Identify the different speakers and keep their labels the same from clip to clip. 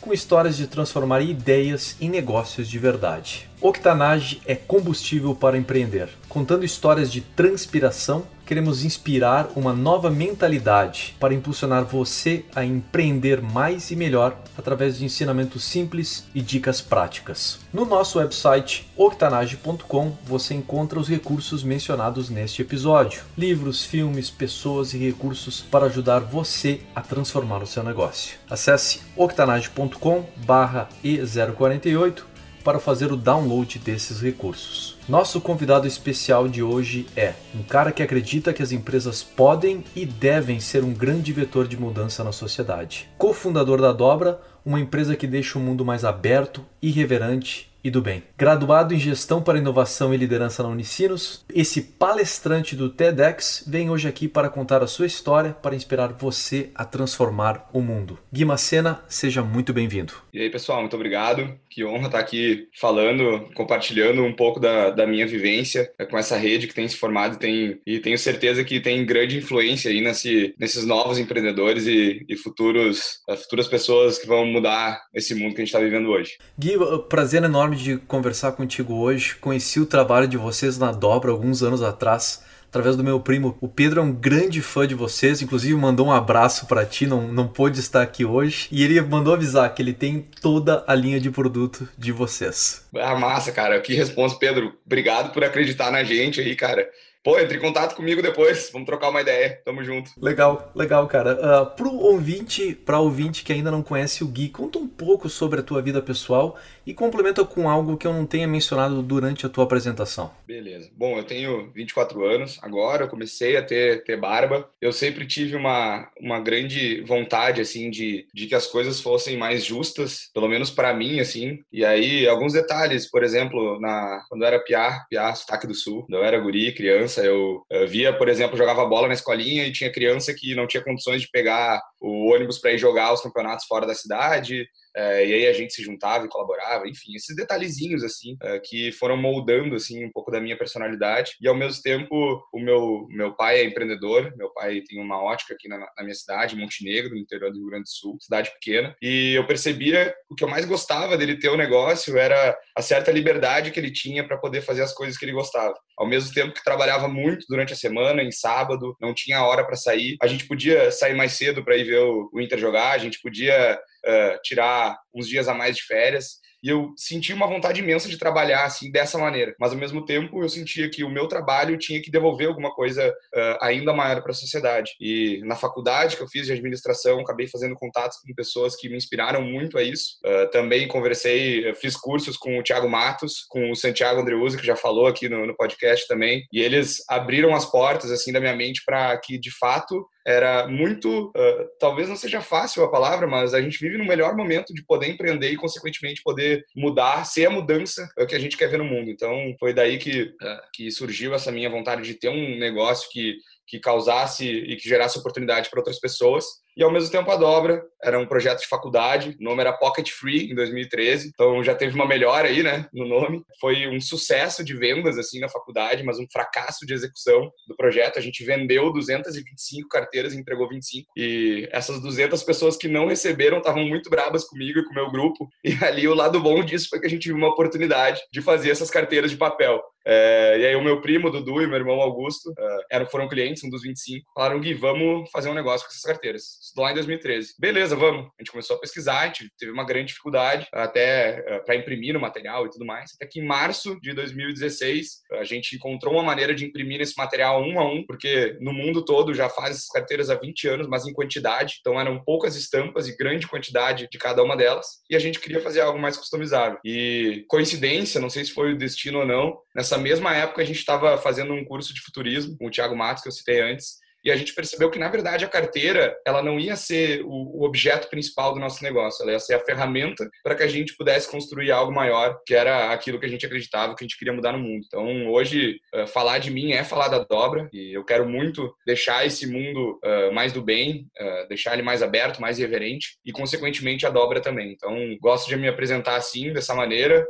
Speaker 1: com histórias de transformar ideias em negócios de verdade. Octanage é combustível para empreender. Contando histórias de transpiração, queremos inspirar uma nova mentalidade para impulsionar você a empreender mais e melhor através de ensinamentos simples e dicas práticas. No nosso website octanage.com você encontra os recursos mencionados neste episódio: livros, filmes, pessoas e recursos para ajudar você a transformar o seu negócio. Acesse octanage.com/e048 para fazer o download desses recursos. Nosso convidado especial de hoje é um cara que acredita que as empresas podem e devem ser um grande vetor de mudança na sociedade. Cofundador da Dobra, uma empresa que deixa o mundo mais aberto, irreverente e do bem. Graduado em Gestão para Inovação e Liderança na Unicinos, esse palestrante do TEDx vem hoje aqui para contar a sua história para inspirar você a transformar o mundo. Gui Macena, seja muito bem-vindo.
Speaker 2: E aí, pessoal, muito obrigado. Que honra estar aqui falando, compartilhando um pouco da, da minha vivência com essa rede que tem se formado tem, e tenho certeza que tem grande influência aí nesse, nesses novos empreendedores e, e futuros, futuras pessoas que vão mudar esse mundo que a gente está vivendo hoje.
Speaker 1: Gui, prazer enorme enorme de conversar contigo hoje. Conheci o trabalho de vocês na Dobra alguns anos atrás, através do meu primo. O Pedro é um grande fã de vocês, inclusive mandou um abraço para ti, não, não pôde estar aqui hoje. E ele mandou avisar que ele tem toda a linha de produto de vocês.
Speaker 2: Ah, massa, cara. Que responsa, Pedro. Obrigado por acreditar na gente aí, cara. Pô, entre em contato comigo depois, vamos trocar uma ideia. Tamo junto.
Speaker 1: Legal, legal, cara. Uh, pro ouvinte, pra ouvinte que ainda não conhece o Gui, conta um pouco sobre a tua vida pessoal e complementa com algo que eu não tenha mencionado durante a tua apresentação.
Speaker 2: Beleza. Bom, eu tenho 24 anos agora, eu comecei a ter, ter barba. Eu sempre tive uma, uma grande vontade, assim, de, de que as coisas fossem mais justas, pelo menos para mim, assim. E aí, alguns detalhes, por exemplo, na, quando eu era piá, piá, sotaque do sul, quando eu era guri, criança, criança. Eu, eu, via, por exemplo, jogava bola na escolinha e tinha criança que não tinha condições de pegar o ônibus para ir jogar os campeonatos fora da cidade. É, e aí a gente se juntava e colaborava, enfim, esses detalhezinhos assim é, que foram moldando assim um pouco da minha personalidade e ao mesmo tempo o meu meu pai é empreendedor, meu pai tem uma ótica aqui na, na minha cidade, Montenegro, no interior do Rio Grande do Sul, cidade pequena, e eu percebia o que eu mais gostava dele ter o um negócio era a certa liberdade que ele tinha para poder fazer as coisas que ele gostava. Ao mesmo tempo que trabalhava muito durante a semana, em sábado, não tinha hora para sair, a gente podia sair mais cedo para ir ver o, Inter jogar, a gente podia uh, tirar uns dias a mais de férias. E eu senti uma vontade imensa de trabalhar assim dessa maneira, mas ao mesmo tempo eu sentia que o meu trabalho tinha que devolver alguma coisa uh, ainda maior para a sociedade. E na faculdade que eu fiz de administração, acabei fazendo contatos com pessoas que me inspiraram muito a isso. Uh, também conversei, fiz cursos com o Thiago Matos, com o Santiago Andreuza, que já falou aqui no, no podcast também, e eles abriram as portas assim da minha mente para que de fato era muito, uh, talvez não seja fácil a palavra, mas a gente vive no melhor momento de poder empreender e, consequentemente, poder mudar, ser a mudança é que a gente quer ver no mundo. Então, foi daí que, uh, que surgiu essa minha vontade de ter um negócio que, que causasse e que gerasse oportunidade para outras pessoas e ao mesmo tempo a dobra era um projeto de faculdade, o nome era Pocket Free em 2013, então já teve uma melhora aí, né, no nome. Foi um sucesso de vendas assim na faculdade, mas um fracasso de execução do projeto. A gente vendeu 225 carteiras e entregou 25. E essas 200 pessoas que não receberam estavam muito bravas comigo e com o meu grupo. E ali o lado bom disso foi que a gente viu uma oportunidade de fazer essas carteiras de papel. É, e aí o meu primo, Dudu, e meu irmão Augusto é, eram, foram clientes, um dos 25, falaram, Gui, vamos fazer um negócio com essas carteiras. Lá em 2013. Beleza, vamos. A gente começou a pesquisar, a gente teve uma grande dificuldade até é, para imprimir no material e tudo mais. Até que em março de 2016, a gente encontrou uma maneira de imprimir esse material um a um, porque no mundo todo já faz essas carteiras há 20 anos, mas em quantidade. Então eram poucas estampas e grande quantidade de cada uma delas. E a gente queria fazer algo mais customizável. E coincidência, não sei se foi o destino ou não, nessa mesma época a gente estava fazendo um curso de futurismo com o Thiago Matos, que eu citei antes, e a gente percebeu que, na verdade, a carteira ela não ia ser o, objeto principal do nosso negócio, ela ia ser a ferramenta para que a gente pudesse construir algo maior, que era aquilo que a gente acreditava que a gente queria mudar no mundo. Então, hoje, uh, falar de mim é falar da dobra, e eu quero muito deixar esse mundo uh, mais do bem, uh, deixar ele mais aberto, mais reverente, e, consequentemente, a dobra também. Então, gosto de me apresentar assim, dessa maneira,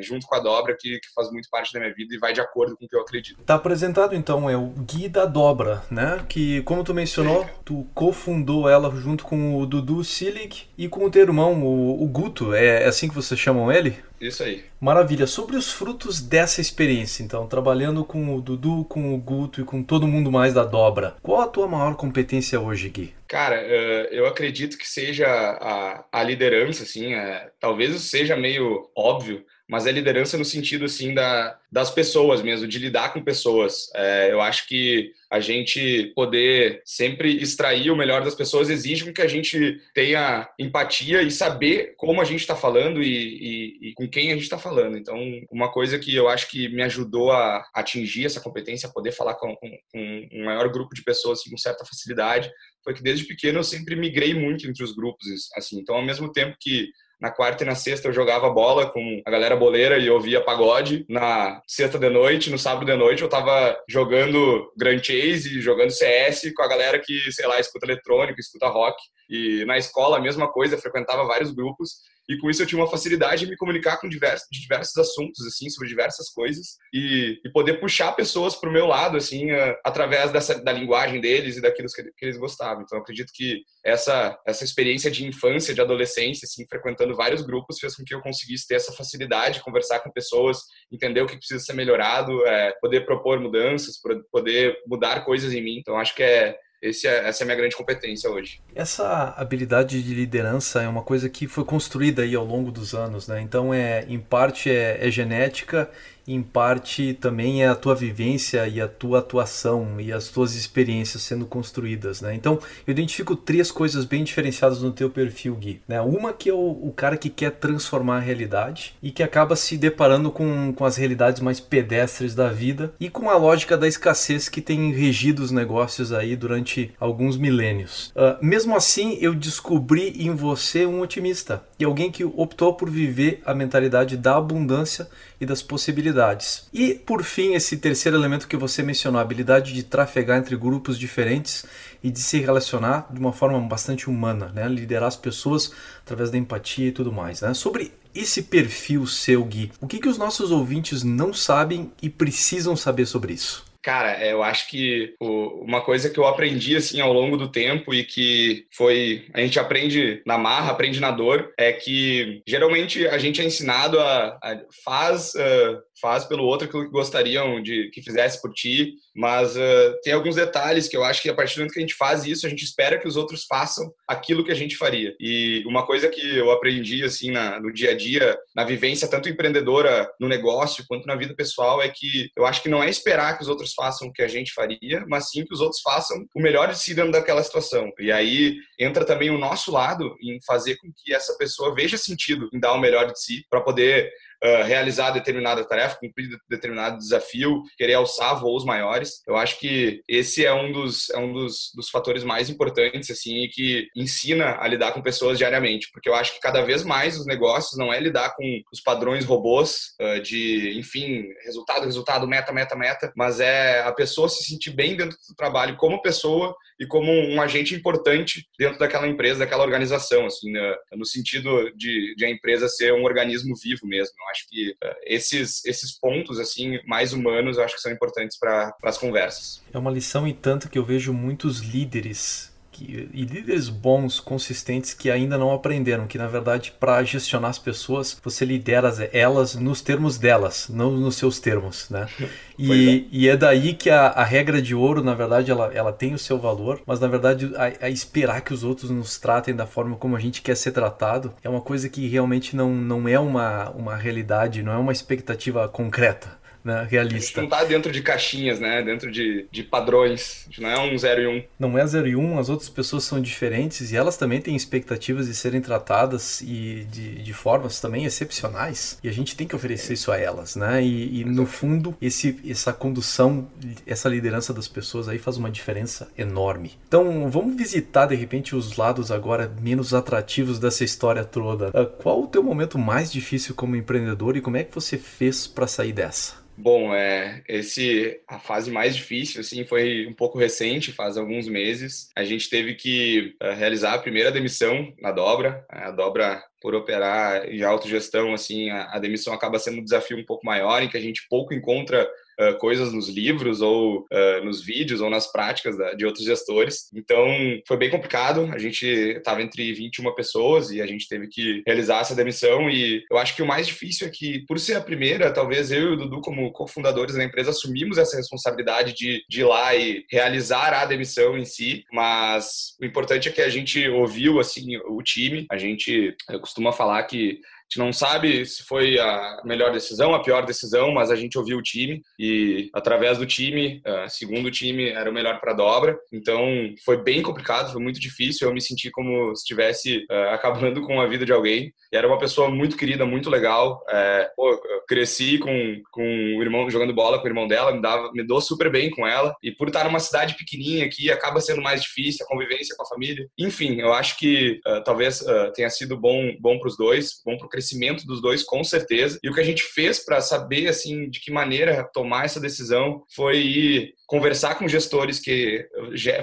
Speaker 2: junto com a dobra, que, que faz muito parte da minha vida e vai de acordo com o que eu acredito.
Speaker 1: Tá apresentado, então, é o Gui da Dobra, né? Que, como tu mencionou, tu cofundou ela junto com o Dudu Silic e com o teu irmão, o, o Guto. É, é assim que vocês chamam ele?
Speaker 2: Isso aí.
Speaker 1: Maravilha. Sobre os frutos dessa experiência, então, trabalhando com o Dudu, com o Guto e com todo mundo mais da dobra, qual a tua maior competência hoje, Gui?
Speaker 2: Cara, eh, eu acredito que seja a, a liderança, assim, é, talvez seja meio óbvio, mas é liderança no sentido assim da, das pessoas mesmo, de lidar com pessoas. É, eu acho que a gente poder sempre extrair o melhor das pessoas exige que a gente tenha empatia e saber como a gente está falando e, e, e, com quem a gente está falando. Então, uma coisa que eu acho que me ajudou a atingir essa competência, a poder falar com, com, com um maior grupo de pessoas assim, com certa facilidade, foi que desde pequeno eu sempre migrei muito entre os grupos. Assim, então, ao mesmo tempo que na quarta e na sexta eu jogava bola com a galera boleira e ouvia pagode. Na sexta de noite, no sábado de noite, eu tava jogando Grand Chase, jogando CS com a galera que, sei lá, escuta eletrônico, escuta rock. E na escola a mesma coisa, frequentava vários grupos e com isso eu tinha uma facilidade de me comunicar com diversos, diversos assuntos, assim, sobre diversas coisas e, e poder puxar pessoas para o meu lado, assim, uh, através dessa, da linguagem deles e daquilo que, que, eles gostavam. Então, acredito que essa, essa experiência de infância, de adolescência, assim, frequentando vários grupos, fez com que eu conseguisse ter essa facilidade de conversar com pessoas, entender o que precisa ser melhorado, é, poder propor mudanças, poder mudar coisas em mim. Então, acho que é esse é, essa é a minha grande competência hoje.
Speaker 1: Essa habilidade de liderança é uma coisa que foi construída aí ao longo dos anos, né? Então é em parte é, é genética em parte também é a tua vivência e a tua atuação e as tuas experiências sendo construídas, né? Então, eu identifico três coisas bem diferenciadas no teu perfil, Gui. Né? Uma que é o, o cara que quer transformar a realidade e que acaba se deparando com, com as realidades mais pedestres da vida e com a lógica da escassez que tem regido os negócios aí durante alguns milênios. Uh, mesmo assim, eu descobri em você um otimista e alguém que optou por viver a mentalidade da abundância e das possibilidades. E, por fim, esse terceiro elemento que você mencionou, a habilidade de trafegar entre grupos diferentes e de se relacionar de uma forma bastante humana, né? liderar as pessoas através da empatia e tudo mais. Né? Sobre esse perfil seu, Gui, o que, que os nossos ouvintes não sabem e precisam saber sobre isso?
Speaker 2: Cara, é, eu acho que uma coisa que eu aprendi assim ao longo do tempo e que foi a gente aprende na marra, aprende na dor, é que geralmente a gente é ensinado a, a faz uh, faz pelo outro aquilo que gostariam de que fizesse por ti, mas uh, tem alguns detalhes que eu acho que a partir do momento que a gente faz isso, a gente espera que os outros façam aquilo que a gente faria. E uma coisa que eu aprendi assim na, no dia a dia, na vivência tanto empreendedora no negócio quanto na vida pessoal é que eu acho que não é esperar que os outros façam o que a gente faria, mas sim que os outros façam o melhor de si dentro daquela situação. E aí entra também o nosso lado em fazer com que essa pessoa veja sentido em dar o melhor de si para poder uh, realizar determinada tarefa, cumprir determinado desafio, querer alçar voos maiores. Eu acho que esse é um dos, é um dos, dos fatores mais importantes, assim, e que ensina a lidar com pessoas diariamente, porque eu acho que cada vez mais os negócios não é lidar com os padrões robôs uh, de, enfim, resultado, resultado, meta, meta, meta, mas é a pessoa se sentir bem dentro do trabalho como pessoa e como um agente importante dentro daquela empresa, daquela organização, assim, né? no sentido de, de, a empresa ser um organismo vivo mesmo. Acho que uh, esses, esses pontos assim mais humanos, acho que são importantes para as conversas.
Speaker 1: É uma lição e tanto que eu vejo muitos líderes que, e líderes bons, consistentes, que ainda não aprenderam que, na verdade, para gestionar as pessoas, você lidera elas nos termos delas, não nos seus termos, né? E é. e é daí que a, a, regra de ouro, na verdade, ela, ela tem o seu valor, mas, na verdade, a, a, esperar que os outros nos tratem da forma como a gente quer ser tratado é uma coisa que realmente não, não é uma, uma realidade, não é uma expectativa concreta né, realista.
Speaker 2: A gente não tá dentro de caixinhas, né? Dentro de, de padrões. A gente não é um 0 e 1. Um.
Speaker 1: Não é 0 e 1, um, as outras pessoas são diferentes e elas também têm expectativas de serem tratadas e de, de formas também excepcionais. E a gente tem que oferecer isso a elas, né? E, e no fundo, esse, essa condução, essa liderança das pessoas aí faz uma diferença enorme. Então, vamos visitar de repente os lados agora menos atrativos dessa história toda. Ah, qual o teu momento mais difícil como empreendedor e como é que você fez para sair dessa?
Speaker 2: Bom, é, esse a fase mais difícil assim foi um pouco recente, faz alguns meses. A gente teve que uh, realizar a primeira demissão na dobra. A dobra por operar em autogestão, assim, a, a demissão acaba sendo um desafio um pouco maior, em que a gente pouco encontra uh, coisas nos livros ou uh, nos vídeos ou nas práticas da, de outros gestores. Então, foi bem complicado. A gente estava entre 21 pessoas e a gente teve que realizar essa demissão. E eu acho que o mais difícil é que, por ser a primeira, talvez eu e o Dudu, como cofundadores da empresa, assumimos essa responsabilidade de, de ir lá e realizar a demissão em si. Mas o importante é que a gente ouviu, assim, o time. A gente costuma falar que gente não sabe se foi a melhor decisão, a pior decisão, mas a gente ouviu o time e através do time, uh, segundo o time, era o melhor para dobra. Então foi bem complicado, foi muito difícil. Eu me senti como se estivesse uh, acabando com a vida de alguém. E era uma pessoa muito querida, muito legal. É, pô, cresci com, com o irmão jogando bola com o irmão dela, me dava, me dou super bem com ela. E por estar numa cidade pequenininha aqui, acaba sendo mais difícil a convivência com a família. Enfim, eu acho que uh, talvez tenha sido bom, bom para os dois, bom para crescimento dos dois, com certeza. E o que a gente fez para saber, assim, de que maneira tomar essa decisão foi conversar com gestores que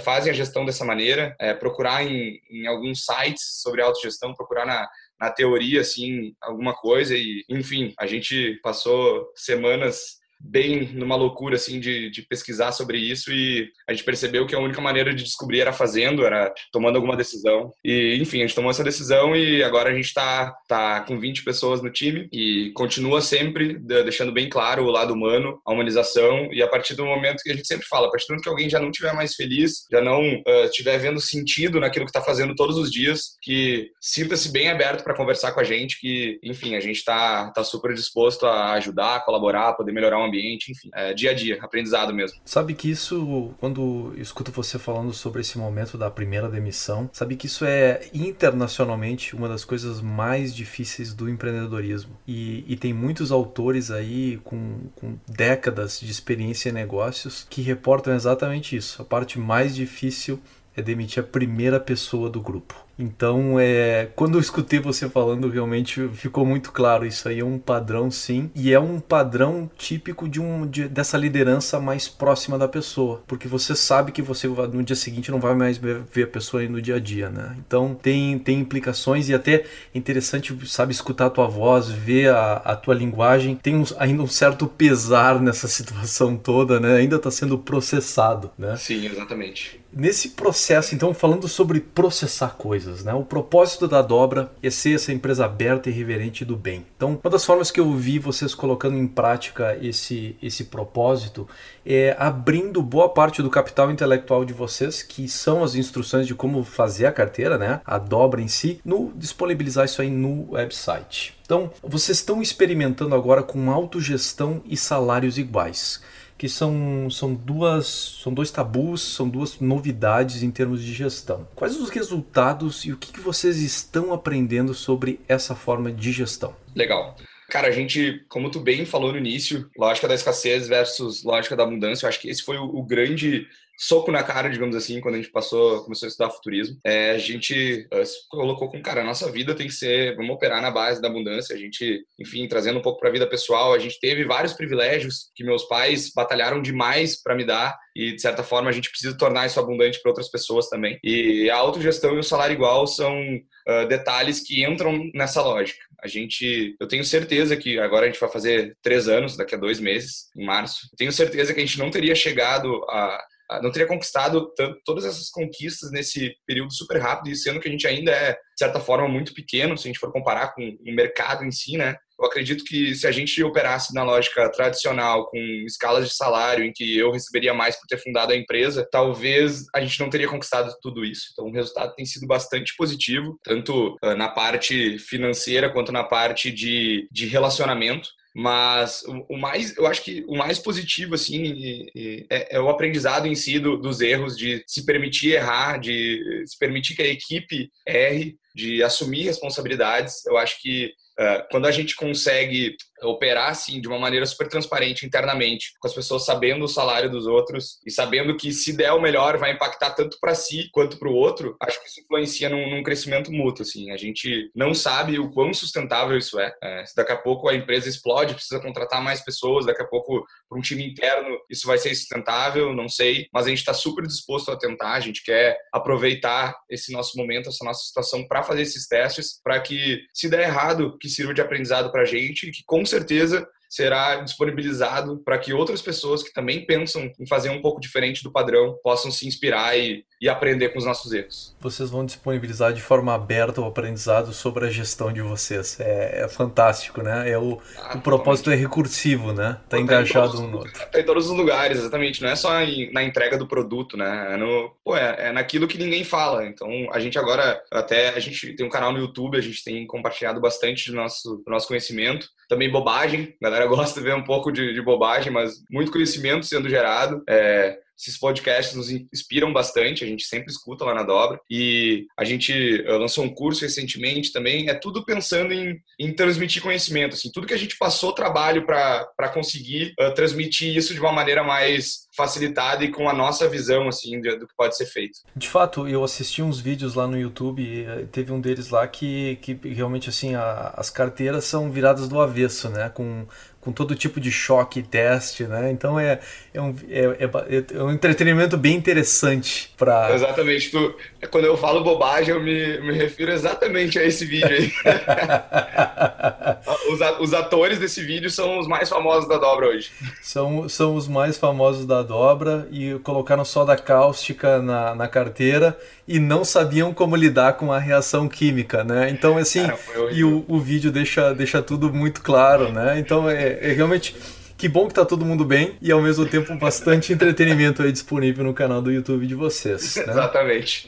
Speaker 2: fazem a gestão dessa maneira, é, procurar em, em alguns sites sobre autogestão, procurar na, na teoria, assim, alguma coisa e, enfim, a gente passou semanas bem numa loucura assim de, de, pesquisar sobre isso e a gente percebeu que a única maneira de descobrir era fazendo, era tomando alguma decisão. E enfim, a gente tomou essa decisão e agora a gente está tá com 20 pessoas no time e continua sempre deixando bem claro o lado humano, a humanização e a partir do momento que a gente sempre fala, a partir do momento que alguém já não estiver mais feliz, já não uh, vendo sentido naquilo que está fazendo todos os dias, que sinta-se bem aberto para conversar com a gente, que enfim, a gente está tá super disposto a ajudar, a colaborar, a poder melhorar o ambiente, enfim, é, dia a dia, aprendizado mesmo.
Speaker 1: Sabe que isso, quando escuto você falando sobre esse momento da primeira demissão, sabe que isso é internacionalmente uma das coisas mais difíceis do empreendedorismo. E, e tem muitos autores aí com, com décadas de experiência em negócios que reportam exatamente isso. A parte mais difícil é demitir a primeira pessoa do grupo. Então, é, quando eu escutei você falando, realmente ficou muito claro. Isso aí é um padrão, sim, e é um padrão típico de um de, dessa liderança mais próxima da pessoa, porque você sabe que você no dia seguinte não vai mais ver a pessoa aí no dia a dia, né? Então tem, tem implicações e até interessante, sabe, escutar a tua voz, ver a, a tua linguagem. Tem uns, ainda um certo pesar nessa situação toda, né? Ainda está sendo processado, né?
Speaker 2: Sim, exatamente.
Speaker 1: Nesse processo, então, falando sobre processar coisas coisas. Né? O propósito da dobra é ser essa empresa aberta e reverente do bem. Então, uma das formas que eu vi vocês colocando em prática esse, esse propósito é abrindo boa parte do capital intelectual de vocês, que são as instruções de como fazer a carteira, né? a dobra em si, no disponibilizar isso aí no website. Então, vocês estão experimentando agora com autogestão e salários iguais que são, são, duas, são dois tabus, são duas novidades em termos de gestão. Quais os resultados e o que, que vocês estão aprendendo sobre essa forma de gestão?
Speaker 2: Legal. Cara, a gente, como tu bem falou no início, lógica da escassez versus lógica da abundância, eu acho que esse foi o, o grande soco na cara, digamos assim, quando a gente passou, começou a estudar futurismo. É, a gente uh, colocou com, cara, a nossa vida tem que ser, vamos operar na base da abundância. A gente, enfim, trazendo um pouco para a vida pessoal, a gente teve vários privilégios que meus pais batalharam demais para me dar e, de certa forma, a gente precisa tornar isso abundante para outras pessoas também. E a autogestão e o salário igual são uh, detalhes que entram nessa lógica. A gente, eu tenho certeza que agora a gente vai fazer três anos, daqui a dois meses, em março. Tenho certeza que a gente não teria chegado a não teria conquistado tanto, todas essas conquistas nesse período super rápido, e sendo que a gente ainda é, de certa forma, muito pequeno, se a gente for comparar com o mercado em si, né? Eu acredito que se a gente operasse na lógica tradicional, com escalas de salário, em que eu receberia mais por ter fundado a empresa, talvez a gente não teria conquistado tudo isso. Então, o resultado tem sido bastante positivo, tanto ah, na parte financeira quanto na parte de, de relacionamento Mas o, o mais, eu acho que o mais positivo, assim, é, é, o aprendizado em si do, dos erros, de se permitir errar, de se permitir que a equipe erre, de assumir responsabilidades. Eu acho que uh, quando a gente consegue operar assim de uma maneira super transparente internamente, com as pessoas sabendo o salário dos outros e sabendo que se der o melhor vai impactar tanto para si quanto para o outro, acho que isso influencia num, num, crescimento mútuo. Assim, a gente não sabe o quão sustentável isso é. é. Se daqui a pouco a empresa explode, precisa contratar mais pessoas, daqui a pouco para um time interno isso vai ser sustentável, não sei, mas a gente está super disposto a tentar. A gente quer aproveitar esse nosso momento, essa nossa situação para fazer esses testes, para que se der errado, que sirva de aprendizado para a gente, que com certeza será disponibilizado para que outras pessoas que também pensam em fazer um pouco diferente do padrão possam se inspirar e, e aprender com os nossos erros.
Speaker 1: Vocês vão disponibilizar de forma aberta o aprendizado sobre a gestão de vocês. É, é fantástico, né? É o, ah, o propósito é recursivo, né? Tá, engajado um no outro.
Speaker 2: Tá em todos os lugares, exatamente. Não é só em, na entrega do produto, né? É, no, pô, é, é naquilo que ninguém fala. Então, a gente agora, até, a gente tem um canal no YouTube, a gente tem compartilhado bastante do nosso, do nosso conhecimento. Também bobagem, a galera gosta de ver um pouco de, de bobagem, mas muito conhecimento sendo gerado. É, esses podcasts nos inspiram bastante, a gente sempre escuta lá na Dobra. E a gente eh, lançou um curso recentemente também, é tudo pensando em, em transmitir conhecimento, assim, tudo que a gente passou trabalho para conseguir uh, transmitir isso de uma maneira mais facilitada e com a nossa visão assim do que pode ser feito.
Speaker 1: De fato, eu assisti uns vídeos lá no YouTube eh, teve um deles lá que, que realmente assim a, as carteiras são viradas do avesso, né? Com com todo tipo de choque e teste, né? Então é, é, um, é, é, é um entretenimento bem interessante para.
Speaker 2: Exatamente. Tu, quando eu falo bobagem, eu me, me refiro exatamente a esse vídeo aí. os, os atores desse vídeo são os mais famosos da dobra hoje.
Speaker 1: São, são os mais famosos da dobra e colocaram soda cáustica na, na carteira e não sabiam como lidar com a reação química, né? Então, assim, Cara, e o, o vídeo deixa, deixa tudo muito claro, né? Então, é, é realmente que bom que tá todo mundo bem e ao mesmo tempo bastante entretenimento aí disponível no canal do YouTube de vocês. Né?
Speaker 2: Exatamente.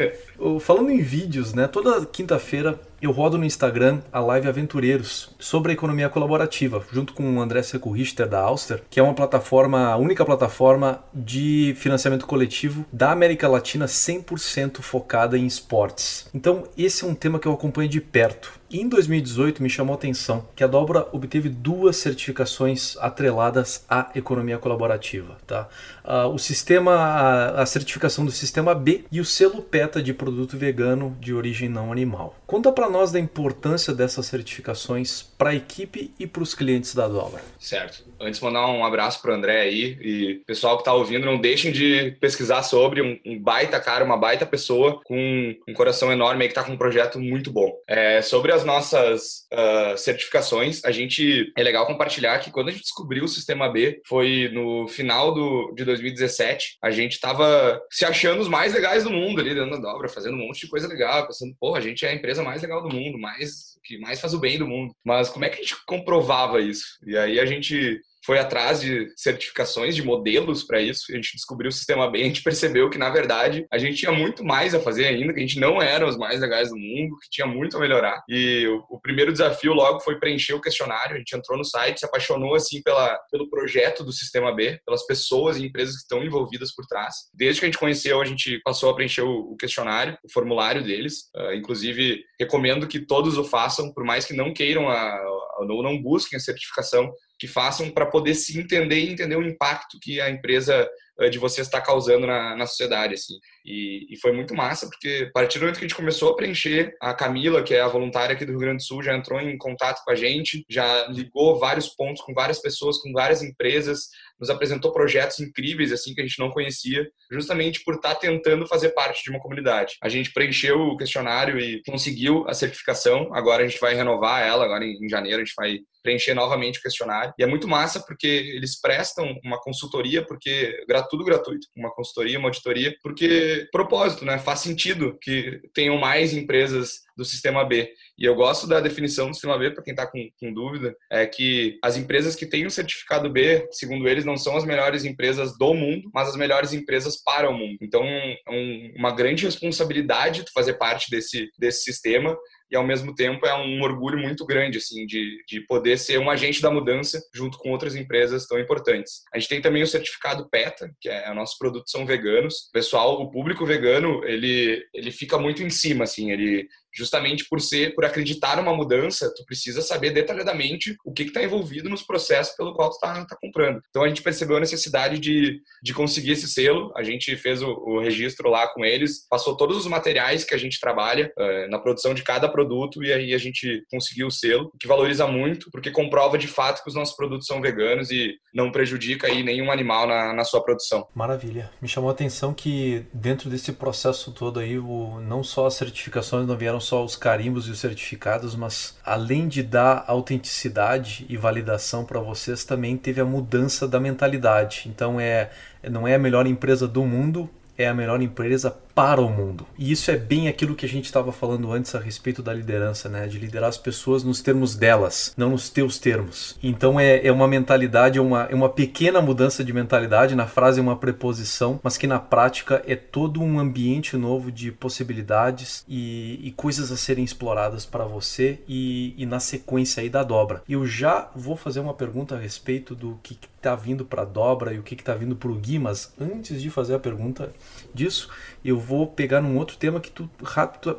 Speaker 1: Falando em vídeos, né? Toda quinta-feira eu rodo no Instagram a live Aventureiros sobre a economia colaborativa, junto com o André Seco Richter da Auster, que é uma plataforma, a única plataforma de financiamento coletivo da América Latina 100% focada em esportes. Então, esse é um tema que eu acompanho de perto. Em 2018 me chamou a atenção que a Dobra obteve duas certificações atreladas à economia colaborativa, tá? Uh, o sistema, a, certificação do sistema B e o selo PETA de produto vegano de origem não animal. Conta para nós da importância dessas certificações para a equipe e para os clientes da Dobra.
Speaker 2: Certo. Antes, mandar um abraço para o André aí e pessoal que está ouvindo, não deixem de pesquisar sobre um, um, baita cara, uma baita pessoa com um coração enorme aí que está com um projeto muito bom. É, sobre as nossas uh, certificações, a gente é legal compartilhar que quando a gente descobriu o Sistema B foi no final do, de 2017. A gente estava se achando os mais legais do mundo ali dentro da Dobra, fazendo um monte de coisa legal, pensando, porra, a gente é a empresa mais legal do mundo, mais que mais faz o bem do mundo. Mas como é que a gente comprovava isso? E aí a gente foi atrás de certificações, de modelos para isso. A gente descobriu o sistema bem, a gente percebeu que, na verdade, a gente tinha muito mais a fazer ainda, que a gente não era os mais legais do mundo, que tinha muito a melhorar. E o, o primeiro desafio logo foi preencher o questionário. A gente entrou no site, se apaixonou assim pela, pelo projeto do Sistema B, pelas pessoas e empresas que estão envolvidas por trás. Desde que a gente conheceu, a gente passou a preencher o, o questionário, o formulário deles. Uh, inclusive, recomendo que todos o façam, por mais que não queiram a, ou não busquem a certificação, que façam para poder se entender e entender o impacto que a empresa de vocês está causando na, na sociedade, assim. E, e, foi muito massa, porque a partir do momento que a gente começou a preencher, a Camila, que é a voluntária aqui do Rio Grande do Sul, já entrou em contato com a gente, já ligou vários pontos com várias pessoas, com várias empresas, nos apresentou projetos incríveis, assim, que a gente não conhecia, justamente por estar tentando fazer parte de uma comunidade. A gente preencheu o questionário e conseguiu a certificação, agora a gente vai renovar ela, agora em janeiro a gente vai preencher novamente o questionário. E é muito massa porque eles prestam uma consultoria, porque tudo gratuito, uma consultoria, uma auditoria, porque propósito, né? Faz sentido que tenham mais empresas do sistema B. E eu gosto da definição do sistema B, para quem está com, com, dúvida, é que as empresas que têm o certificado B, segundo eles, não são as melhores empresas do mundo, mas as melhores empresas para o mundo. Então, é um, uma grande responsabilidade fazer parte desse, desse sistema, e ao mesmo tempo é um orgulho muito grande, assim, de, de poder ser um agente da mudança junto com outras empresas tão importantes. A gente tem também o certificado PETA, que é, nossos produtos são veganos. O pessoal, o público vegano, ele, ele fica muito em cima, assim, ele justamente por ser, por acreditar numa mudança, tu precisa saber detalhadamente o que está envolvido nos processos pelo qual tu está tá comprando. Então a gente percebeu a necessidade de, de conseguir esse selo, a gente fez o, o registro lá com eles, passou todos os materiais que a gente trabalha uh, na produção de cada produto e aí a gente conseguiu o selo, que valoriza muito, porque comprova de fato que os nossos produtos são veganos e não prejudica aí nenhum animal na, na sua produção.
Speaker 1: Maravilha. Me chamou a atenção que dentro desse processo todo aí, o, não só as certificações não vieram só os carimbos e os certificados, mas além de dar autenticidade e validação para vocês, também teve a mudança da mentalidade. Então é não é a melhor empresa do mundo, é a melhor empresa para o mundo. E isso é bem aquilo que a gente estava falando antes a respeito da liderança, né? De liderar as pessoas nos termos delas, não nos teus termos. Então é, é uma mentalidade, é uma, é uma pequena mudança de mentalidade. Na frase é uma preposição, mas que na prática é todo um ambiente novo de possibilidades e, e coisas a serem exploradas para você e, e, na sequência aí da dobra. Eu já vou fazer uma pergunta a respeito do que está vindo para a dobra e o que está vindo para o Gui, mas antes de fazer a pergunta disso, eu vou pegar num outro tema que tu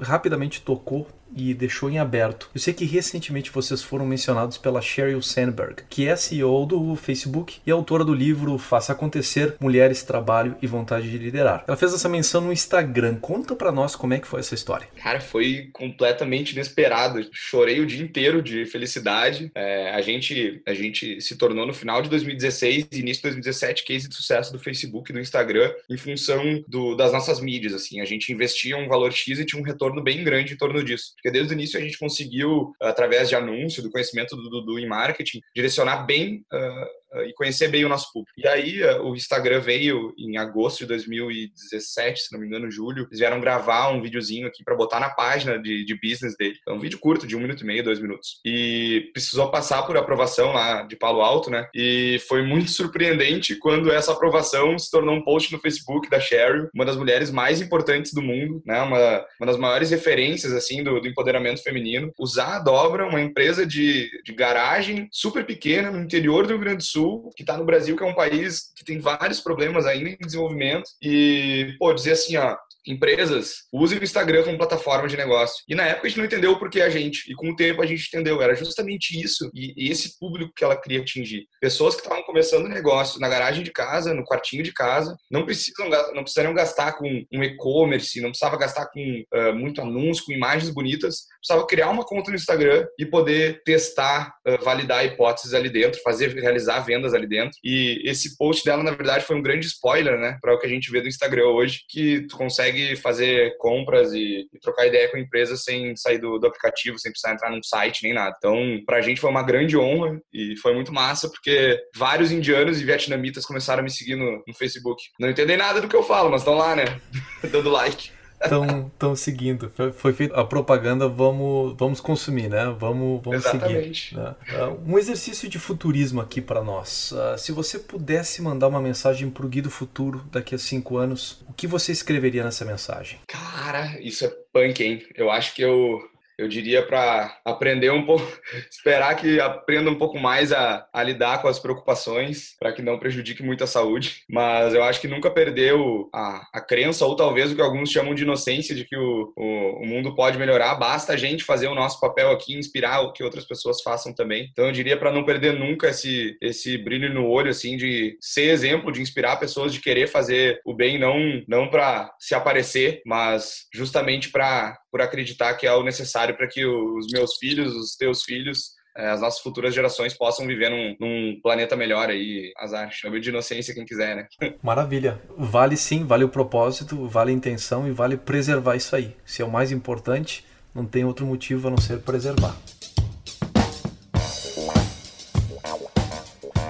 Speaker 1: rapidamente tocou e deixou em aberto. Eu sei que recentemente vocês foram mencionados pela Sheryl Sandberg, que é CEO do Facebook e autora do livro Faça Acontecer: Mulheres, Trabalho e Vontade de Liderar. Ela fez essa menção no Instagram. Conta para nós como é que foi essa história.
Speaker 2: Cara, foi completamente inesperado. Chorei o dia inteiro de felicidade. É, a gente a gente se tornou no final de 2016 e início de 2017 case de sucesso do Facebook e do Instagram em função do, das nossas mídias. Assim, a gente investia um valor X e tinha um retorno bem grande em torno disso. Porque desde o início a gente conseguiu, através de anúncio, do conhecimento do Dudu em marketing, direcionar bem uh, e conhecer bem o nosso público. E aí uh, o Instagram veio em agosto de 2017, se não me engano, julho. Eles vieram gravar um videozinho aqui para botar na página de, de business dele. É um vídeo curto, de um minuto e meio, dois minutos. E precisou passar por aprovação lá de Palo Alto, né? E foi muito surpreendente quando essa aprovação se tornou um post no Facebook da Sheryl, uma das mulheres mais importantes do mundo, né? Uma, uma das maiores referências, assim, do, do empoderamento feminino. Usar a Dobra, uma empresa de, de garagem super pequena no interior do Rio Grande do Sul, Sul, que está no Brasil, que é um país que tem vários problemas ainda em desenvolvimento. E, pô, dizer assim, ó, empresas usem o Instagram como plataforma de negócio. E na época a gente não entendeu por que a gente, e com o tempo a gente entendeu. Era justamente isso e, e esse público que ela queria atingir. Pessoas que estavam começando negócio na garagem de casa, no quartinho de casa, não precisam não precisariam gastar com um e-commerce, não precisava gastar com uh, muito anúncio, com imagens bonitas, precisava criar uma conta no Instagram e poder testar, uh, validar hipóteses ali dentro, fazer realizar vendas ali dentro. E esse post dela, na verdade, foi um grande spoiler, né, para o que a gente vê do Instagram hoje, que tu consegue consegue fazer compras e, e trocar ideia com a empresa sem sair do, do, aplicativo, sem precisar entrar num site nem nada. Então, pra gente foi uma grande honra e foi muito massa porque vários indianos e vietnamitas começaram a me seguir no, no Facebook. Não entendem nada do que eu falo, mas estão lá, né? Dando like
Speaker 1: estão seguindo. Foi, foi feita a propaganda, vamos, vamos consumir, né? Vamos, vamos
Speaker 2: Exatamente.
Speaker 1: seguir. Né? Uh, um exercício de futurismo aqui para nós. Uh, se você pudesse mandar uma mensagem para o Guido Futuro daqui a cinco anos, o que você escreveria nessa mensagem?
Speaker 2: Cara, isso é punk, hein? Eu acho que eu eu diria para aprender um pouco, esperar que aprenda um pouco mais a, a lidar com as preocupações, para que não prejudique muito a saúde. Mas eu acho que nunca perdeu a, a crença, ou talvez o que alguns chamam de inocência, de que o, o, o mundo pode melhorar. Basta a gente fazer o nosso papel aqui, inspirar o que outras pessoas façam também. Então eu diria para não perder nunca esse, esse brilho no olho, assim, de ser exemplo, de inspirar pessoas, de querer fazer o bem, não, não para se aparecer, mas justamente para por acreditar que é o necessário para que os meus filhos, os teus filhos, eh, as nossas futuras gerações possam viver num, num planeta melhor aí, azar, chame de inocência quem quiser, né?
Speaker 1: Maravilha. Vale sim, vale o propósito, vale a intenção e vale preservar isso aí. Se é o mais importante, não tem outro motivo a não ser preservar.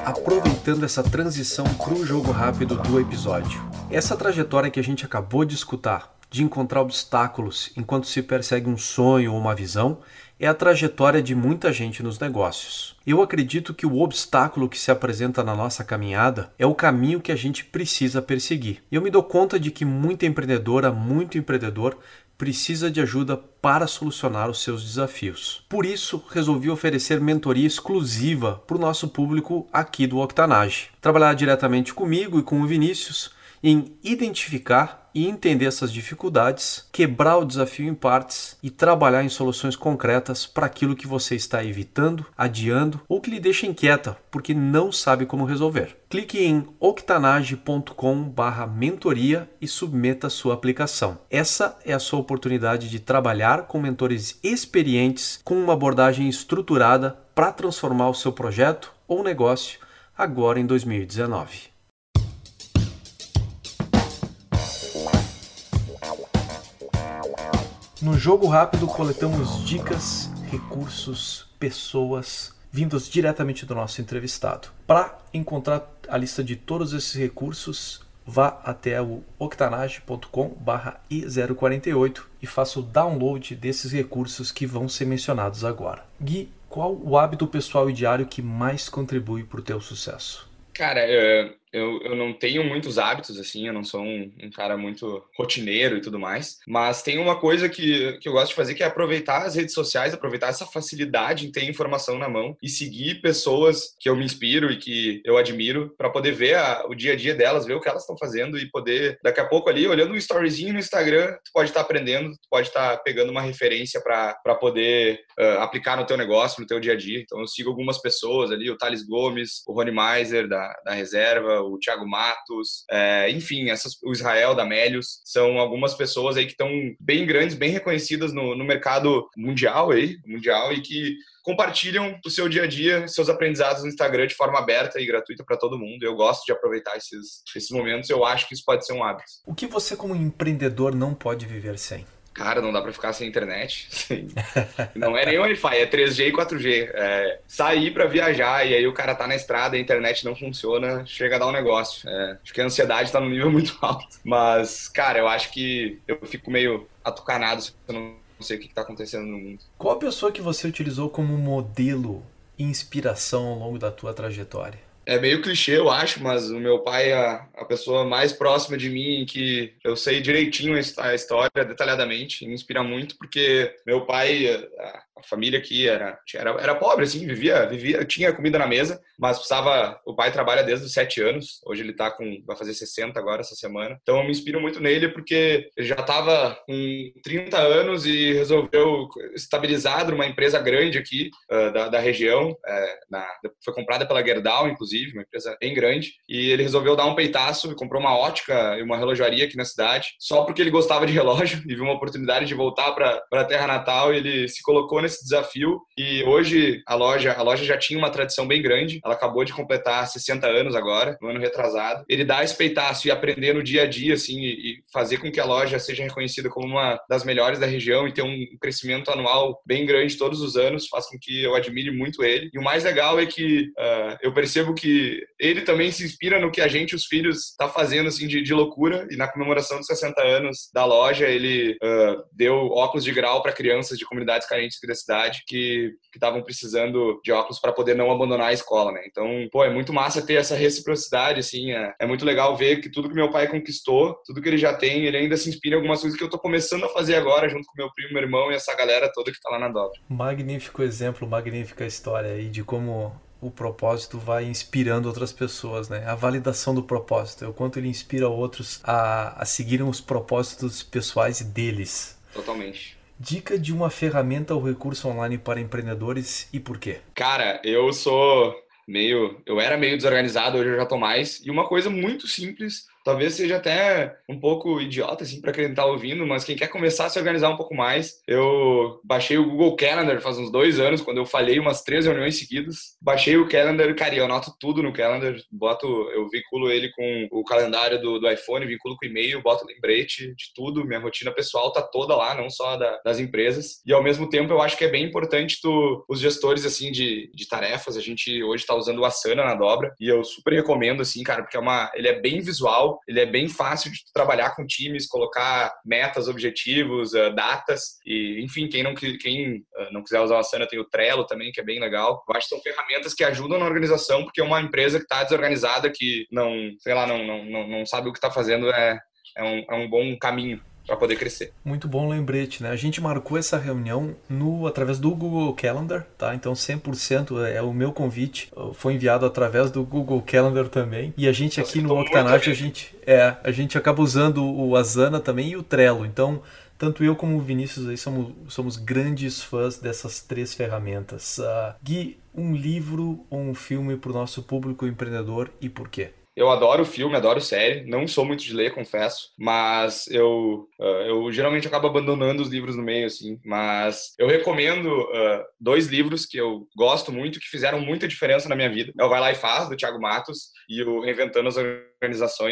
Speaker 1: Aproveitando essa transição para o jogo rápido do episódio. Essa trajetória que a gente acabou de escutar de encontrar obstáculos enquanto se persegue um sonho ou uma visão é a trajetória de muita gente nos negócios. Eu acredito que o obstáculo que se apresenta na nossa caminhada é o caminho que a gente precisa perseguir. Eu me dou conta de que muita empreendedora, muito empreendedor precisa de ajuda para solucionar os seus desafios. Por isso, resolvi oferecer mentoria exclusiva para o nosso público aqui do Octanage. Trabalhar diretamente comigo e com o Vinícius em identificar e entender essas dificuldades, quebrar o desafio em partes e trabalhar em soluções concretas para aquilo que você está evitando, adiando ou que lhe deixa inquieta porque não sabe como resolver. Clique em octanage.com/mentoria e submeta sua aplicação. Essa é a sua oportunidade de trabalhar com mentores experientes com uma abordagem estruturada para transformar o seu projeto ou negócio agora em 2019. No jogo rápido coletamos dicas, recursos, pessoas vindos diretamente do nosso entrevistado. Para encontrar a lista de todos esses recursos, vá até o octanage.com/i048 e faça o download desses recursos que vão ser mencionados agora. Gui, qual o hábito pessoal e diário que mais contribui para o teu sucesso?
Speaker 2: Cara, é, eu, eu não tenho muitos hábitos, assim, eu não sou um, um, cara muito rotineiro e tudo mais, mas tem uma coisa que, que eu gosto de fazer que é aproveitar as redes sociais, aproveitar essa facilidade em ter informação na mão e seguir pessoas que eu me inspiro e que eu admiro para poder ver a, o dia a dia delas, ver o que elas estão fazendo e poder, daqui a pouco ali, olhando um storyzinho no Instagram, tu pode estar tá aprendendo, tu pode estar tá pegando uma referência para poder uh, aplicar no teu negócio, no teu dia a dia. Então eu sigo algumas pessoas ali, o Thales Gomes, o Rony Meiser da, da Reserva, o Thiago Matos, é, enfim, essas, o Israel da Melius, são algumas pessoas aí que estão bem grandes, bem reconhecidas no, no mercado mundial aí, mundial e que compartilham o seu dia a dia, seus aprendizados no Instagram de forma aberta e gratuita para todo mundo. Eu gosto de aproveitar esses, esses momentos, eu acho que isso pode ser um hábito.
Speaker 1: O que você, como empreendedor, não pode viver sem?
Speaker 2: Cara, não dá para ficar sem internet. Não é nem Wi-Fi, é 3G e 4G. É sair para viajar e aí o cara tá na estrada, a internet não funciona, chega a dar um negócio. É, acho que a ansiedade tá num nível muito alto. Mas, cara, eu acho que eu fico meio atucanado se eu não sei o que tá acontecendo no mundo.
Speaker 1: Qual a pessoa que você utilizou como modelo e inspiração ao longo da tua trajetória?
Speaker 2: É meio clichê, eu acho, mas o meu pai é a pessoa mais próxima de mim, que eu sei direitinho a história detalhadamente, me inspira muito, porque meu pai, a família aqui era, era, era pobre, assim, vivia, vivia, tinha comida na mesa, mas precisava. O pai trabalha desde os sete anos, hoje ele tá com. vai fazer 60 agora essa semana. Então eu me inspiro muito nele porque ele já estava com 30 anos e resolveu estabilizar numa empresa grande aqui uh, da, da região. É, na, foi comprada pela Gerdau, inclusive, uma empresa bem grande. E ele resolveu dar um peitaço e comprou uma ótica e uma relojaria aqui na cidade, só porque ele gostava de relógio e viu uma oportunidade de voltar para a terra natal. Ele se colocou nesse esse desafio e hoje a loja, a loja já tinha uma tradição bem grande. Ela acabou de completar 60 anos agora, no ano retrasado. Ele dá esse peitaço e aprender no dia a dia assim e fazer com que a loja seja reconhecida como uma das melhores da região e ter um crescimento anual bem grande todos os anos faz com que eu admire muito ele. E o mais legal é que uh, eu percebo que ele também se inspira no que a gente, os filhos, tá fazendo assim de, de loucura. E na comemoração dos 60 anos da loja, ele uh, deu óculos de grau para crianças de comunidades carentes da cidade que estavam precisando de óculos para poder não abandonar a escola, né? Então, pô, é muito massa ter essa reciprocidade, assim, é, é, muito legal ver que tudo que meu pai conquistou, tudo que ele já tem, ele ainda se inspira em algumas coisas que eu tô começando a fazer agora, junto com meu primo, meu irmão e essa galera toda que tá lá na dobra.
Speaker 1: Magnífico exemplo, magnífica história aí de como o propósito vai inspirando outras pessoas, né? A validação do propósito, é o quanto ele inspira outros a, a seguirem os propósitos pessoais deles.
Speaker 2: Totalmente.
Speaker 1: Dica de uma ferramenta ou recurso online para empreendedores e por quê?
Speaker 2: Cara, eu sou meio. Eu era meio desorganizado, hoje eu já tô mais. E uma coisa muito simples talvez seja até um pouco idiota assim para quem tá ouvindo, mas quem quer começar a se organizar um pouco mais, eu baixei o Google Calendar faz uns dois anos, quando eu falhei umas três reuniões seguidas. Baixei o Calendar, cara, eu anoto tudo no Calendar, boto, eu vinculo ele com o calendário do, do iPhone, vinculo com e-mail, boto lembrete de tudo, minha rotina pessoal tá toda lá, não só da, das empresas. E ao mesmo tempo eu acho que é bem importante tu, os gestores assim de, de tarefas, a gente hoje tá usando o Asana na dobra e eu super recomendo assim, cara, porque é uma, ele é bem visual, ele é bem fácil de trabalhar com times, colocar metas, objetivos, uh, datas e, enfim, quem não, quem, uh, não quiser usar o Asana tem o Trello também, que é bem legal. Eu acho que são ferramentas que ajudam na organização, porque uma empresa que está desorganizada, que não, sei lá, não, não, não, não sabe o que está fazendo, é, é um, é um bom caminho. Para poder crescer.
Speaker 1: Muito bom lembrete, né? A gente marcou essa reunião no através do Google Calendar, tá? Então 100% é o meu convite, foi enviado através do Google Calendar também. E a gente aqui no Octanage, a gente é, a gente acaba usando o Asana também e o Trello. Então, tanto eu como o Vinícius aí somos, somos grandes fãs dessas três ferramentas. Uh, Gui, um livro ou um filme para o nosso público empreendedor e por quê?
Speaker 2: Eu adoro filme, adoro série. Não sou muito de ler, confesso. Mas eu, uh, eu geralmente acabo abandonando os livros no meio, assim. Mas eu recomendo uh, dois livros que eu gosto muito, que fizeram muita diferença na minha vida. É o Vai Lá e Faz, do Thiago Matos, e o Reinventando as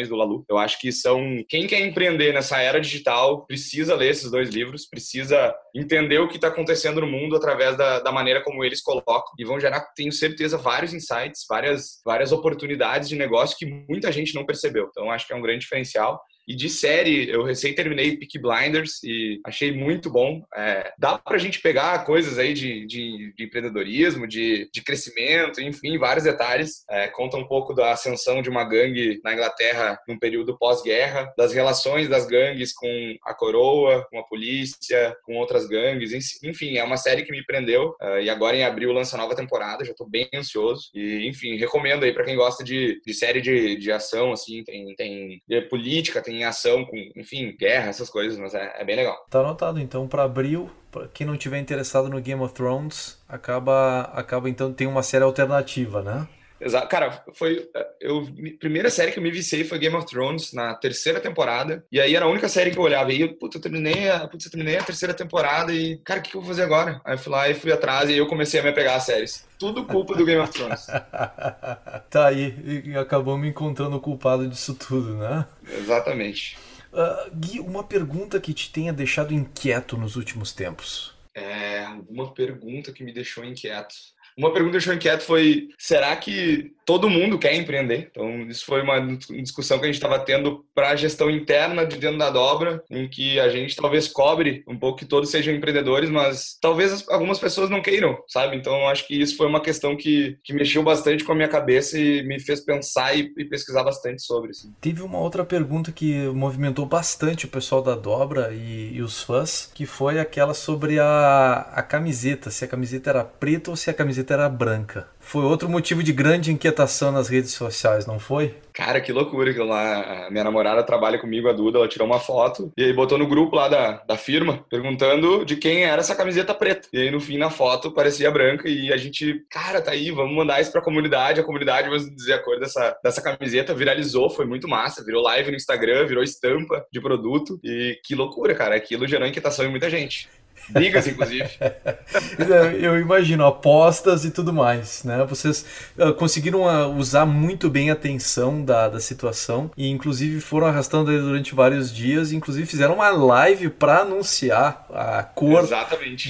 Speaker 2: do Lalu. Eu acho que são... Quem quer empreender nessa era digital precisa ler esses dois livros, precisa entender o que está acontecendo no mundo através da, da maneira como eles colocam. E vão gerar, tenho certeza, vários insights, várias, várias oportunidades de negócio que muita gente não percebeu. Então, acho que é um grande diferencial. E de série, eu recém terminei Peak Blinders e achei muito bom. É, dá pra gente pegar coisas aí de, de, de empreendedorismo, de, de crescimento, enfim, vários detalhes. É, conta um pouco da ascensão de uma gangue na Inglaterra num período pós-guerra, das relações das gangues com a coroa, com a polícia, com outras gangues. Enfim, é uma série que me prendeu. É, e agora em abril lança nova temporada, já tô bem ansioso. E, enfim, recomendo aí para quem gosta de, de série de, de ação, assim, tem, tem política, tem em ação, com, enfim, guerra, essas coisas, mas é, é bem legal.
Speaker 1: Tá anotado, então, para abril, pra quem não tiver interessado no Game of Thrones, acaba, acaba então, tem uma série alternativa, né?
Speaker 2: Exato. Cara, foi. Eu, primeira série que eu me viciei foi Game of Thrones, na terceira temporada. E aí era a única série que eu olhava. E puta, eu terminei a, putz, eu terminei a terceira temporada e, cara, o que, que eu vou fazer agora? Aí eu fui lá e fui atrás e eu comecei a me apegar às séries. Tudo culpa do Game of Thrones.
Speaker 1: tá aí, e acabou me encontrando culpado disso tudo, né?
Speaker 2: Exatamente.
Speaker 1: Uh, Gui, uma pergunta que te tenha deixado inquieto nos últimos tempos.
Speaker 2: É, uma pergunta que me deixou inquieto. Uma pergunta que deixou inquieto foi: será que todo mundo quer empreender. Então, isso foi uma discussão que a gente estava tendo para a gestão interna de dentro da dobra, em que a gente talvez cobre um pouco que todos sejam empreendedores, mas talvez algumas pessoas não queiram, sabe? Então, acho que isso foi uma questão que, que mexeu bastante com a minha cabeça e me fez pensar e, e pesquisar bastante sobre. Assim.
Speaker 1: Teve uma outra pergunta que movimentou bastante o pessoal da dobra e, e os fãs, que foi aquela sobre a, a camiseta, se a camiseta era preta ou se a camiseta era branca. Foi outro motivo de grande inquietação nas redes sociais, não foi?
Speaker 2: Cara, que loucura que lá, a minha namorada trabalha comigo, a Duda, ela tirou uma foto e aí botou no grupo lá da, da firma, perguntando de quem era essa camiseta preta. E aí no fim, na foto, parecia branca e a gente, cara, tá aí, vamos mandar isso pra comunidade, a comunidade, vamos dizer a cor dessa, dessa camiseta, viralizou, foi muito massa, virou live no Instagram, virou estampa de produto e que loucura, cara, aquilo gerou inquietação em muita gente. Brigas, inclusive.
Speaker 1: Eu imagino, apostas e tudo mais, né? Vocês uh, conseguiram uh, usar muito bem a tensão da, da situação e inclusive foram arrastando durante vários dias, inclusive fizeram uma live para anunciar a cor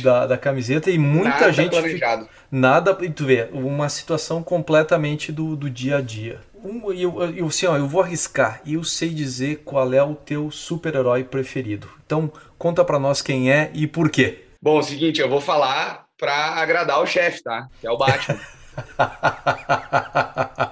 Speaker 1: da, da, camiseta e muita
Speaker 2: nada
Speaker 1: gente...
Speaker 2: Planejado.
Speaker 1: Nada, e tu vê, uma situação completamente do, do dia a dia. Um, eu, eu, assim, ó, eu vou arriscar e eu sei dizer qual é o teu super-herói preferido. Então, conta para nós quem é e por quê.
Speaker 2: Bom, é o seguinte, eu vou falar para agradar o chefe, tá? Que é o Batman.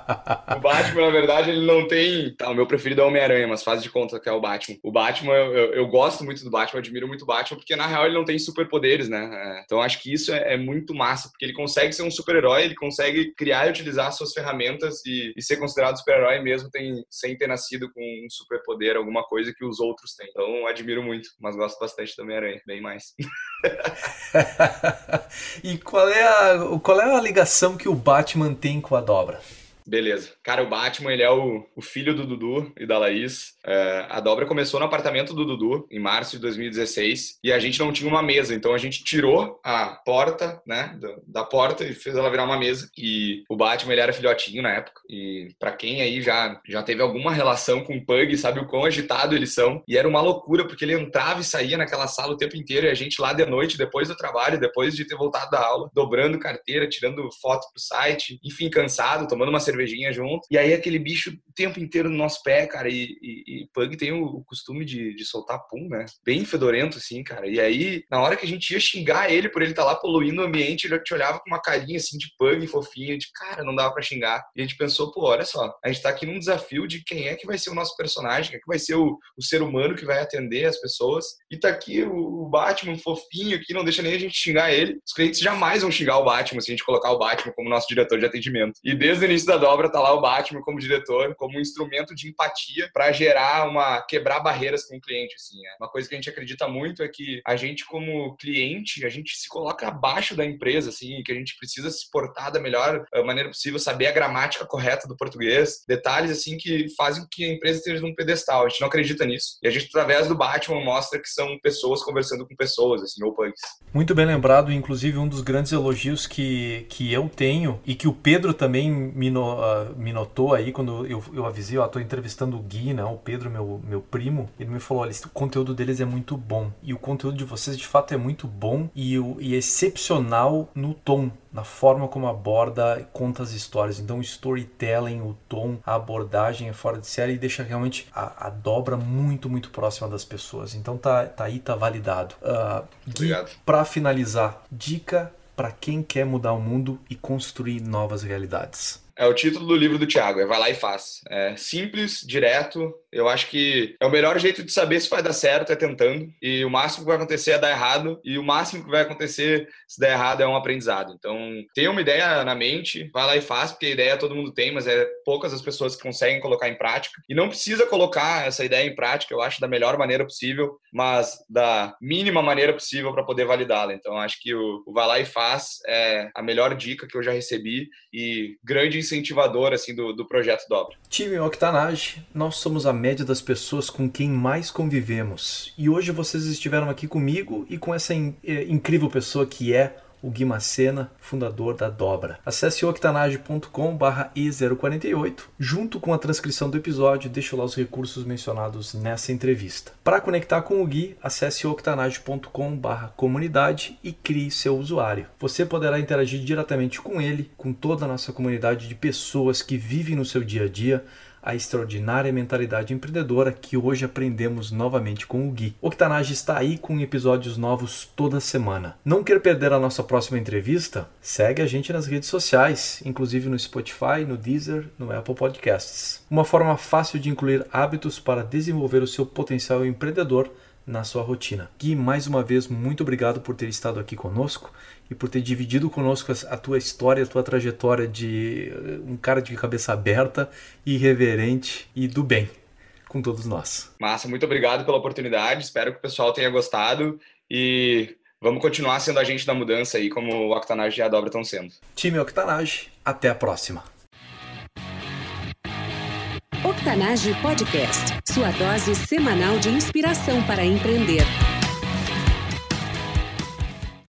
Speaker 2: o Batman, na verdade, ele não tem. Tá, o meu preferido é o Homem-Aranha, mas faz de conta que é o Batman. O Batman, eu, eu, eu, gosto muito do Batman, admiro muito o Batman, porque na real ele não tem superpoderes, né? É, então acho que isso é, é, muito massa, porque ele consegue ser um super-herói, ele consegue criar e utilizar suas ferramentas e, e ser considerado super-herói mesmo tem, sem ter nascido com um superpoder, alguma coisa que os outros têm. Então admiro muito, mas gosto bastante do Homem-Aranha, bem mais.
Speaker 1: e qual é, a, qual é a ligação que o Batman tem com a dobra?
Speaker 2: Beleza. Cara, o Batman, ele é o, o filho do Dudu e da Laís. É, a dobra começou no apartamento do Dudu, em março de 2016, e a gente não tinha uma mesa, então a gente tirou a porta, né, da, da porta e fez ela virar uma mesa. E o Batman, ele era filhotinho na época, e para quem aí já, já teve alguma relação com Pug, sabe o quão agitado eles são. E era uma loucura, porque ele entrava e saía naquela sala o tempo inteiro, e a gente lá de noite, depois do trabalho, depois de ter voltado da aula, dobrando carteira, tirando foto pro site, enfim, cansado, tomando uma cerveja cervejinha junto. E aí aquele bicho o tempo inteiro no nosso pé, cara. E, e, e Pug tem o, costume de, de, soltar pum, né? Bem fedorento, assim, cara. E aí, na hora que a gente ia xingar ele por ele estar tá lá poluindo o ambiente, ele te olhava com uma carinha assim de Pug fofinha, de cara, não dava para xingar. E a gente pensou, pô, olha só, a gente tá aqui num desafio de quem é que vai ser o nosso personagem, quem é que vai ser o, o ser humano que vai atender as pessoas. E tá aqui o, o Batman fofinho aqui, não deixa nem a gente xingar ele. Os clientes jamais vão xingar o Batman se a gente colocar o Batman como nosso diretor de atendimento. E desde o início da dobra tá lá o Batman como diretor, como um instrumento de empatia para gerar uma quebrar barreiras com o cliente, assim. É. Uma coisa que a gente acredita muito é que a gente como cliente, a gente se coloca abaixo da empresa, assim, que a gente precisa se portar da melhor eh, maneira possível, saber a gramática correta do português, detalhes assim que fazem com que a empresa esteja num pedestal. A gente não acredita nisso. E a gente através do Batman mostra que são pessoas conversando com pessoas, assim, ou punks.
Speaker 1: Muito bem lembrado, inclusive um dos grandes elogios que, que eu tenho e que o Pedro também me, no, uh, me notou aí quando eu, eu avisei, ó, tô entrevistando o Gui, né, o Pedro, meu, meu primo, ele me falou, olha, o conteúdo deles é muito bom e o conteúdo de vocês de fato é muito bom e, e é excepcional no tom, na forma como aborda e conta as histórias. Então, o storytelling, o tom, a abordagem é fora de série e deixa realmente a, a dobra muito, muito próxima das pessoas. Então, tá, tá aí, tá validado. Uh, Gui, para finalizar, dica para quem quer mudar o mundo e construir novas realidades.
Speaker 2: É o título do livro do Tiago, é Vai lá e faz. É simples, direto. Eu acho que é o melhor jeito de saber se vai dar certo é tentando. E o máximo que vai acontecer é dar errado. E o máximo que vai acontecer se der errado é um aprendizado. Então, tenha uma ideia na mente, vai lá e faz, porque a ideia todo mundo tem, mas é poucas as pessoas que conseguem colocar em prática. E não precisa colocar essa ideia em prática, eu acho, da melhor maneira possível, mas da mínima maneira possível para poder validá-la. Então, acho que o, o vai lá e faz é a melhor dica que eu já recebi e grande incentivador assim do, do projeto Dobra.
Speaker 1: Time Octanage, nós somos a média das pessoas com quem mais convivemos. E hoje vocês estiveram aqui comigo e com essa in, é, incrível pessoa que é o Gui Macena, fundador da Dobra. Acesse octanage.com i048, junto com a transcrição do episódio, deixo lá os recursos mencionados nessa entrevista. Para conectar com o Gui, acesse octanage.com comunidade e crie seu usuário. Você poderá interagir diretamente com ele, com toda a nossa comunidade de pessoas que vivem no seu dia a dia, a extraordinária mentalidade empreendedora que hoje aprendemos novamente com o Gui. Octanage está aí com episódios novos toda semana. Não quer perder a nossa próxima entrevista? Segue a gente nas redes sociais, inclusive no Spotify, no Deezer, no Apple Podcasts. Uma forma fácil de incluir hábitos para desenvolver o seu potencial empreendedor na sua rotina. Gui, mais uma vez, muito obrigado por ter estado aqui conosco e por ter dividido conosco a tua história, a tua trajetória de eh, um cara de cabeça aberta, irreverente e do bem com todos nós.
Speaker 2: Massa, muito obrigado pela oportunidade. Espero que o pessoal tenha gostado e vamos continuar sendo agente da mudança aí, como o Octanage e a Dobra estão sendo.
Speaker 1: Time Octanage, até a próxima.
Speaker 3: Octanage Podcast, sua dose semanal de inspiração para empreender.